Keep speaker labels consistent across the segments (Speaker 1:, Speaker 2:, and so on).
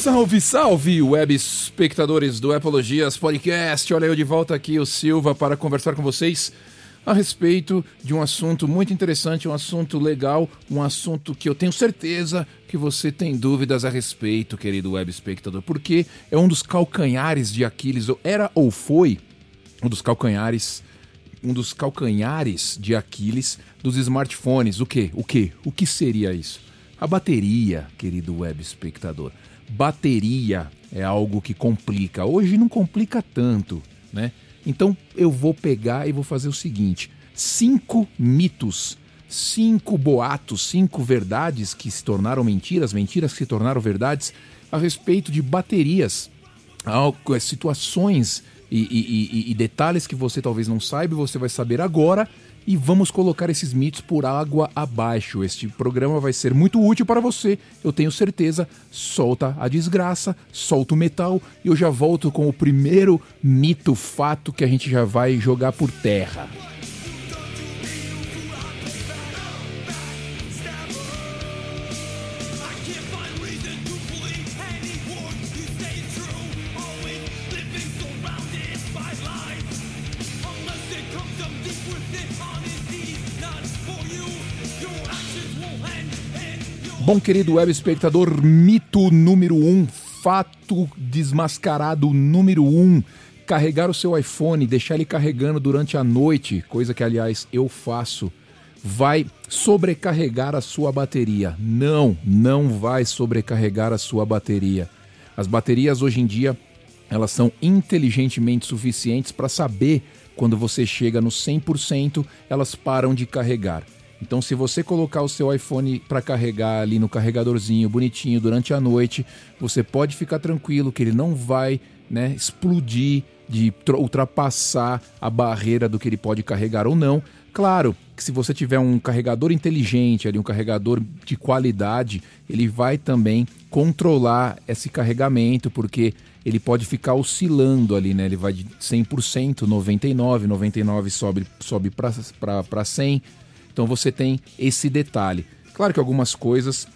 Speaker 1: Salve, salve, web espectadores do Apologias Podcast. Olha eu de volta aqui, o Silva, para conversar com vocês a respeito de um assunto muito interessante, um assunto legal, um assunto que eu tenho certeza que você tem dúvidas a respeito, querido web espectador, porque é um dos calcanhares de Aquiles, ou era ou foi um dos calcanhares, um dos calcanhares de Aquiles dos smartphones. O que? O que? O que seria isso? A bateria, querido web espectador. Bateria é algo que complica. Hoje não complica tanto, né? Então eu vou pegar e vou fazer o seguinte: cinco mitos, cinco boatos, cinco verdades que se tornaram mentiras, mentiras que se tornaram verdades a respeito de baterias, situações e, e, e, e detalhes que você talvez não saiba, você vai saber agora e vamos colocar esses mitos por água abaixo. Este programa vai ser muito útil para você, eu tenho certeza. Solta a desgraça, solta o metal e eu já volto com o primeiro mito, fato que a gente já vai jogar por terra. Bom, querido web espectador, mito número um, fato desmascarado número um. Carregar o seu iPhone, deixar ele carregando durante a noite, coisa que aliás eu faço, vai sobrecarregar a sua bateria. Não, não vai sobrecarregar a sua bateria. As baterias hoje em dia, elas são inteligentemente suficientes para saber quando você chega no 100%, elas param de carregar. Então, se você colocar o seu iPhone para carregar ali no carregadorzinho bonitinho durante a noite, você pode ficar tranquilo que ele não vai né, explodir, de ultrapassar a barreira do que ele pode carregar ou não. Claro que se você tiver um carregador inteligente, ali, um carregador de qualidade, ele vai também controlar esse carregamento, porque ele pode ficar oscilando ali, né? Ele vai de 100%, 99%, 99% sobe, sobe para 100%. Então você tem esse detalhe. Claro que algumas coisas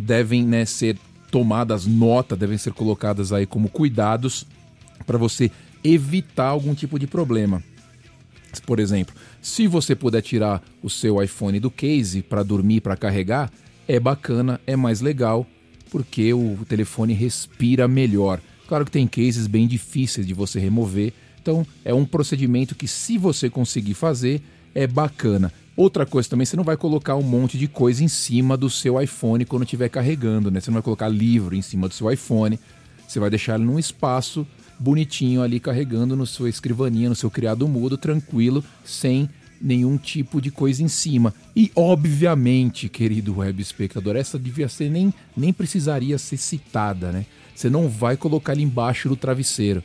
Speaker 1: devem né, ser tomadas nota, devem ser colocadas aí como cuidados para você evitar algum tipo de problema. Por exemplo, se você puder tirar o seu iPhone do case para dormir, para carregar, é bacana, é mais legal, porque o telefone respira melhor. Claro que tem cases bem difíceis de você remover, então é um procedimento que, se você conseguir fazer, é bacana. Outra coisa também, você não vai colocar um monte de coisa em cima do seu iPhone quando estiver carregando, né? Você não vai colocar livro em cima do seu iPhone. Você vai deixar ele num espaço bonitinho ali carregando no sua escrivaninha, no seu criado mudo, tranquilo, sem nenhum tipo de coisa em cima. E obviamente, querido web espectador, essa devia ser nem nem precisaria ser citada, né? Você não vai colocar ele embaixo do travesseiro.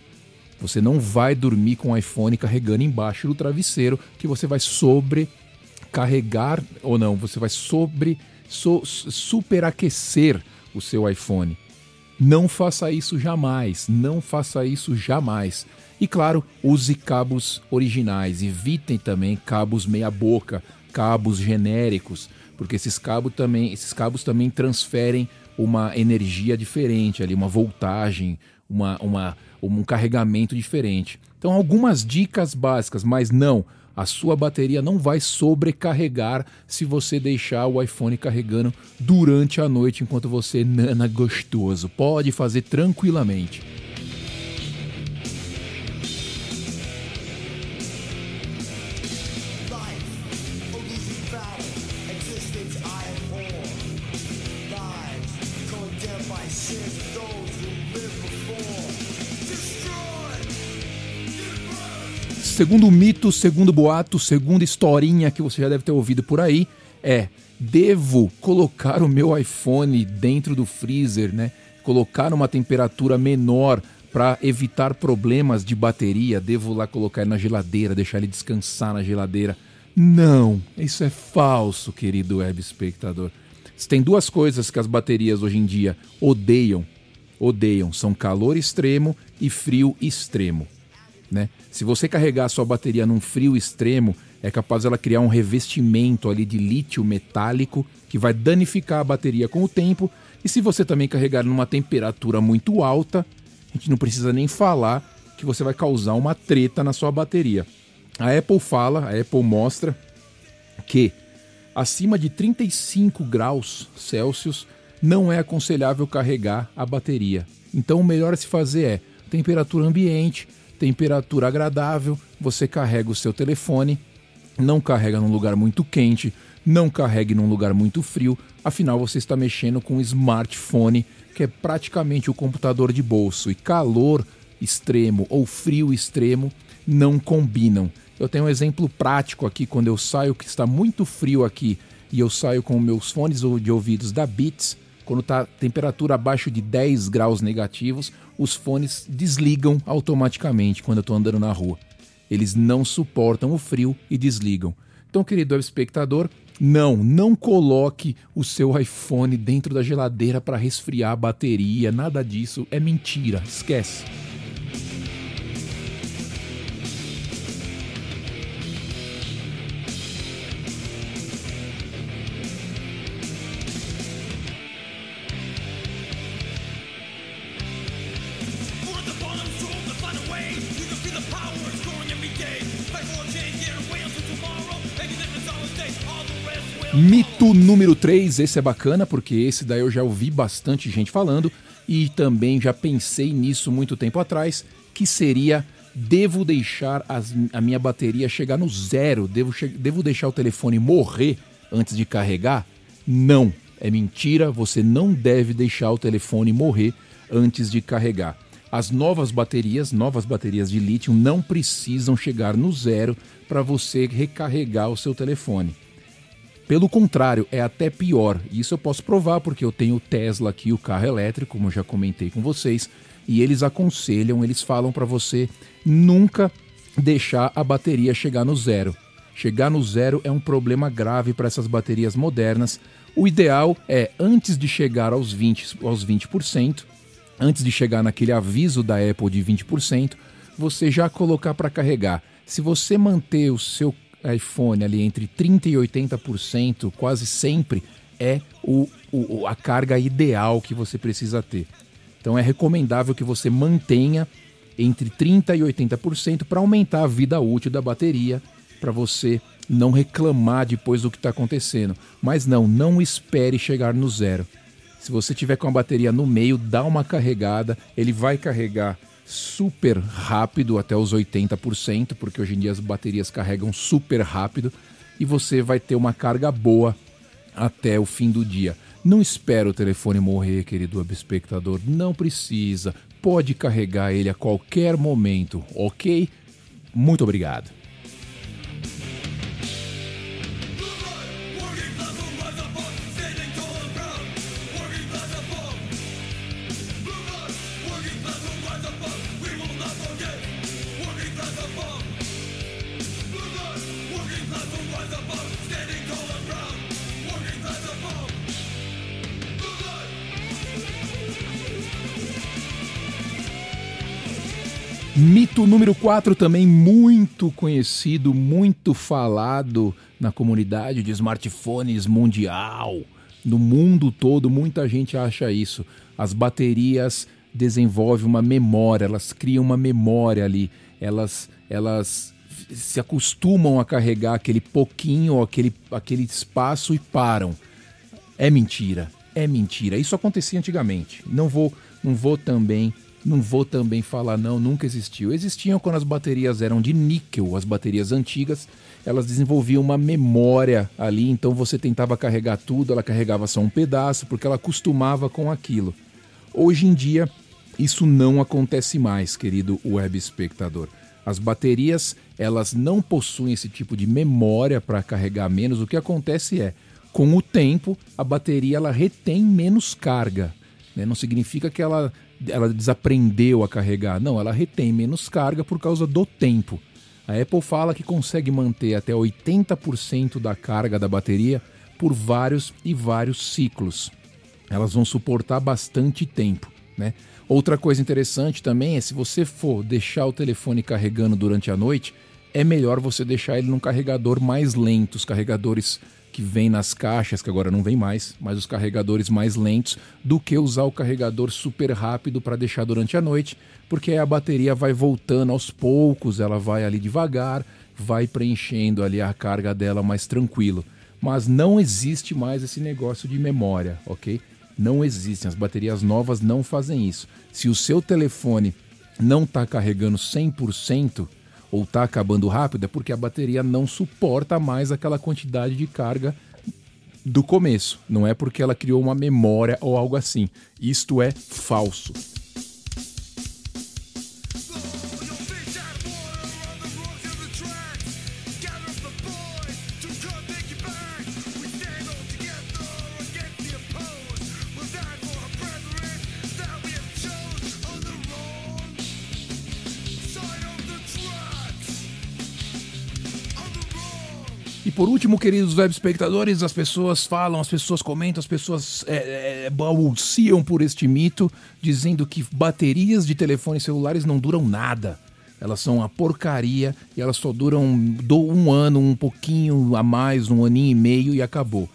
Speaker 1: Você não vai dormir com o iPhone carregando embaixo do travesseiro, que você vai sobre carregar ou não, você vai sobre so, superaquecer o seu iPhone. Não faça isso jamais, não faça isso jamais. E claro, use cabos originais, evitem também cabos meia boca, cabos genéricos, porque esses cabos também, esses cabos também transferem uma energia diferente ali, uma voltagem, uma, uma, um carregamento diferente. Então, algumas dicas básicas, mas não a sua bateria não vai sobrecarregar se você deixar o iPhone carregando durante a noite enquanto você nana gostoso. Pode fazer tranquilamente. Segundo mito, segundo boato, segunda historinha que você já deve ter ouvido por aí, é: devo colocar o meu iPhone dentro do freezer, né? Colocar uma temperatura menor para evitar problemas de bateria, devo lá colocar ele na geladeira, deixar ele descansar na geladeira. Não, isso é falso, querido web espectador. Tem duas coisas que as baterias hoje em dia odeiam. Odeiam, são calor extremo e frio extremo. Né? Se você carregar a sua bateria num frio extremo, é capaz ela criar um revestimento ali de lítio metálico que vai danificar a bateria com o tempo. E se você também carregar numa temperatura muito alta, a gente não precisa nem falar que você vai causar uma treta na sua bateria. A Apple fala, a Apple mostra que acima de 35 graus Celsius não é aconselhável carregar a bateria. Então o melhor a se fazer é temperatura ambiente, temperatura agradável, você carrega o seu telefone, não carrega num lugar muito quente, não carregue num lugar muito frio, afinal você está mexendo com um smartphone que é praticamente o computador de bolso e calor extremo ou frio extremo não combinam. Eu tenho um exemplo prático aqui quando eu saio que está muito frio aqui e eu saio com meus fones de ouvidos da Beats, quando está temperatura abaixo de 10 graus negativos, os fones desligam automaticamente quando eu estou andando na rua. Eles não suportam o frio e desligam. Então, querido espectador, não, não coloque o seu iPhone dentro da geladeira para resfriar a bateria, nada disso é mentira, esquece. Mito número 3, esse é bacana porque esse daí eu já ouvi bastante gente falando e também já pensei nisso muito tempo atrás, que seria devo deixar as, a minha bateria chegar no zero, devo, devo deixar o telefone morrer antes de carregar? Não, é mentira, você não deve deixar o telefone morrer antes de carregar. As novas baterias, novas baterias de lítio, não precisam chegar no zero para você recarregar o seu telefone. Pelo contrário, é até pior. Isso eu posso provar porque eu tenho o Tesla aqui, o carro elétrico, como eu já comentei com vocês, e eles aconselham, eles falam para você nunca deixar a bateria chegar no zero. Chegar no zero é um problema grave para essas baterias modernas. O ideal é, antes de chegar aos 20%, aos 20%, antes de chegar naquele aviso da Apple de 20%, você já colocar para carregar. Se você manter o seu iPhone ali entre 30% e 80%, quase sempre, é o, o, a carga ideal que você precisa ter. Então é recomendável que você mantenha entre 30% e 80% para aumentar a vida útil da bateria, para você não reclamar depois do que está acontecendo. Mas não, não espere chegar no zero. Se você tiver com a bateria no meio, dá uma carregada, ele vai carregar super rápido até os 80%, porque hoje em dia as baterias carregam super rápido e você vai ter uma carga boa até o fim do dia. Não espera o telefone morrer, querido espectador, não precisa. Pode carregar ele a qualquer momento, ok? Muito obrigado. Mito número 4, também muito conhecido, muito falado na comunidade de smartphones mundial. No mundo todo, muita gente acha isso. As baterias desenvolvem uma memória, elas criam uma memória ali. Elas, elas se acostumam a carregar aquele pouquinho, aquele, aquele espaço e param. É mentira, é mentira. Isso acontecia antigamente. Não vou, não vou também não vou também falar não, nunca existiu. Existiam quando as baterias eram de níquel, as baterias antigas, elas desenvolviam uma memória ali, então você tentava carregar tudo, ela carregava só um pedaço, porque ela acostumava com aquilo. Hoje em dia, isso não acontece mais, querido web espectador. As baterias, elas não possuem esse tipo de memória para carregar menos. O que acontece é, com o tempo, a bateria ela retém menos carga. Né? Não significa que ela ela desaprendeu a carregar. Não, ela retém menos carga por causa do tempo. A Apple fala que consegue manter até 80% da carga da bateria por vários e vários ciclos. Elas vão suportar bastante tempo, né? Outra coisa interessante também é se você for deixar o telefone carregando durante a noite, é melhor você deixar ele num carregador mais lento, os carregadores que vem nas caixas, que agora não vem mais, mas os carregadores mais lentos, do que usar o carregador super rápido para deixar durante a noite, porque a bateria vai voltando aos poucos, ela vai ali devagar, vai preenchendo ali a carga dela mais tranquilo. Mas não existe mais esse negócio de memória, ok? Não existem, as baterias novas não fazem isso. Se o seu telefone não está carregando 100%, ou está acabando rápido é porque a bateria não suporta mais aquela quantidade de carga do começo. Não é porque ela criou uma memória ou algo assim. Isto é falso. Por último, queridos web espectadores, as pessoas falam, as pessoas comentam, as pessoas é, é, balbuciam por este mito, dizendo que baterias de telefones celulares não duram nada. Elas são uma porcaria e elas só duram um ano, um pouquinho a mais, um aninho e meio e acabou.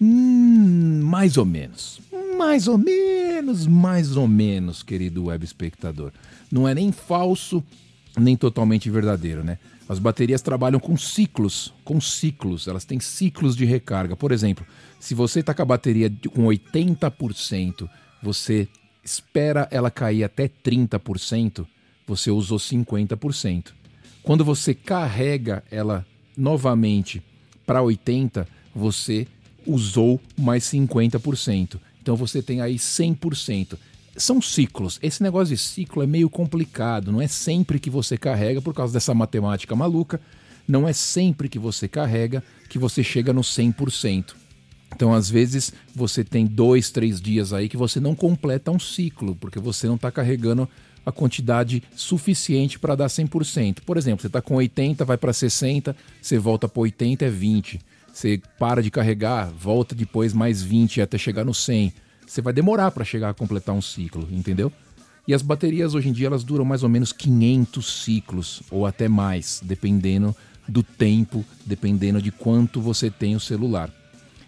Speaker 1: Hum, mais ou menos. Mais ou menos, mais ou menos, querido web espectador. Não é nem falso, nem totalmente verdadeiro, né? As baterias trabalham com ciclos, com ciclos, elas têm ciclos de recarga. Por exemplo, se você está com a bateria com 80%, você espera ela cair até 30%, você usou 50%. Quando você carrega ela novamente para 80%, você usou mais 50%. Então você tem aí 100% são ciclos. Esse negócio de ciclo é meio complicado. Não é sempre que você carrega, por causa dessa matemática maluca, não é sempre que você carrega que você chega no 100%. Então, às vezes, você tem dois, três dias aí que você não completa um ciclo, porque você não está carregando a quantidade suficiente para dar 100%. Por exemplo, você está com 80, vai para 60, você volta para 80, é 20. Você para de carregar, volta depois mais 20 até chegar no 100 você vai demorar para chegar a completar um ciclo, entendeu? E as baterias hoje em dia elas duram mais ou menos 500 ciclos ou até mais, dependendo do tempo, dependendo de quanto você tem o celular.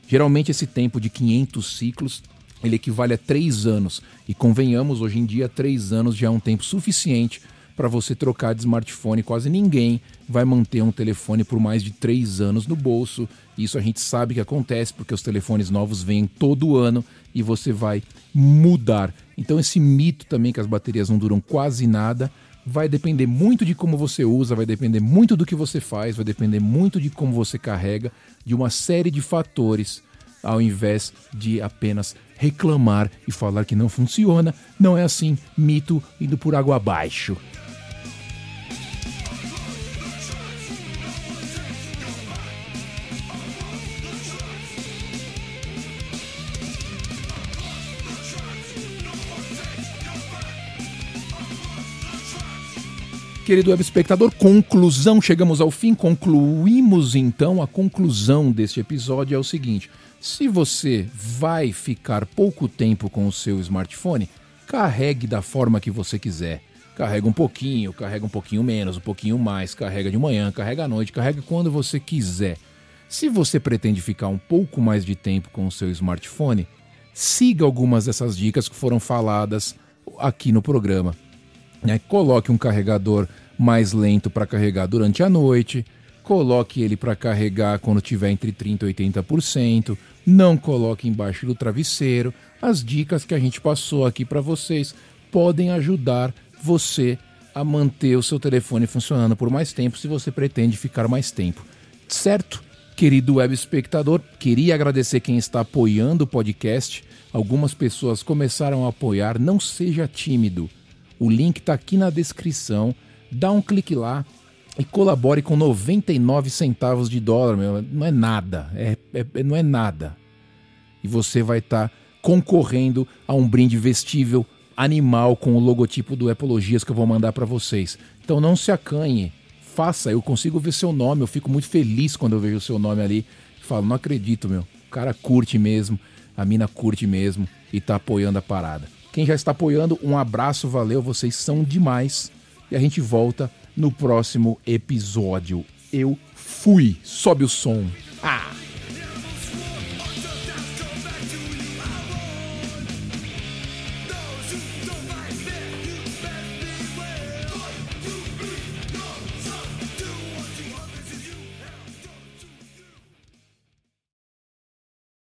Speaker 1: Geralmente esse tempo de 500 ciclos ele equivale a 3 anos e convenhamos hoje em dia 3 anos já é um tempo suficiente para você trocar de smartphone. Quase ninguém vai manter um telefone por mais de 3 anos no bolso. Isso a gente sabe que acontece porque os telefones novos vêm todo ano e você vai mudar. Então esse mito também que as baterias não duram quase nada vai depender muito de como você usa, vai depender muito do que você faz, vai depender muito de como você carrega, de uma série de fatores, ao invés de apenas reclamar e falar que não funciona. Não é assim, mito indo por água abaixo. Querido web espectador, conclusão, chegamos ao fim, concluímos então a conclusão deste episódio é o seguinte: se você vai ficar pouco tempo com o seu smartphone, carregue da forma que você quiser. Carrega um pouquinho, carrega um pouquinho menos, um pouquinho mais, carrega de manhã, carrega à noite, carrega quando você quiser. Se você pretende ficar um pouco mais de tempo com o seu smartphone, siga algumas dessas dicas que foram faladas aqui no programa. Né? Coloque um carregador mais lento para carregar durante a noite, coloque ele para carregar quando tiver entre 30% e 80%, não coloque embaixo do travesseiro. As dicas que a gente passou aqui para vocês podem ajudar você a manter o seu telefone funcionando por mais tempo se você pretende ficar mais tempo. Certo? Querido web espectador, queria agradecer quem está apoiando o podcast. Algumas pessoas começaram a apoiar. Não seja tímido o link está aqui na descrição. Dá um clique lá e colabore com 99 centavos de dólar, meu. Não é nada. É, é não é nada. E você vai estar tá concorrendo a um brinde vestível animal com o logotipo do Epologias que eu vou mandar para vocês. Então não se acanhe. Faça, eu consigo ver seu nome, eu fico muito feliz quando eu vejo o seu nome ali. Falo, não acredito, meu. O cara curte mesmo, a mina curte mesmo e tá apoiando a parada. Quem já está apoiando, um abraço, valeu, vocês são demais. E a gente volta no próximo episódio. Eu fui. Sobe o som. Ah!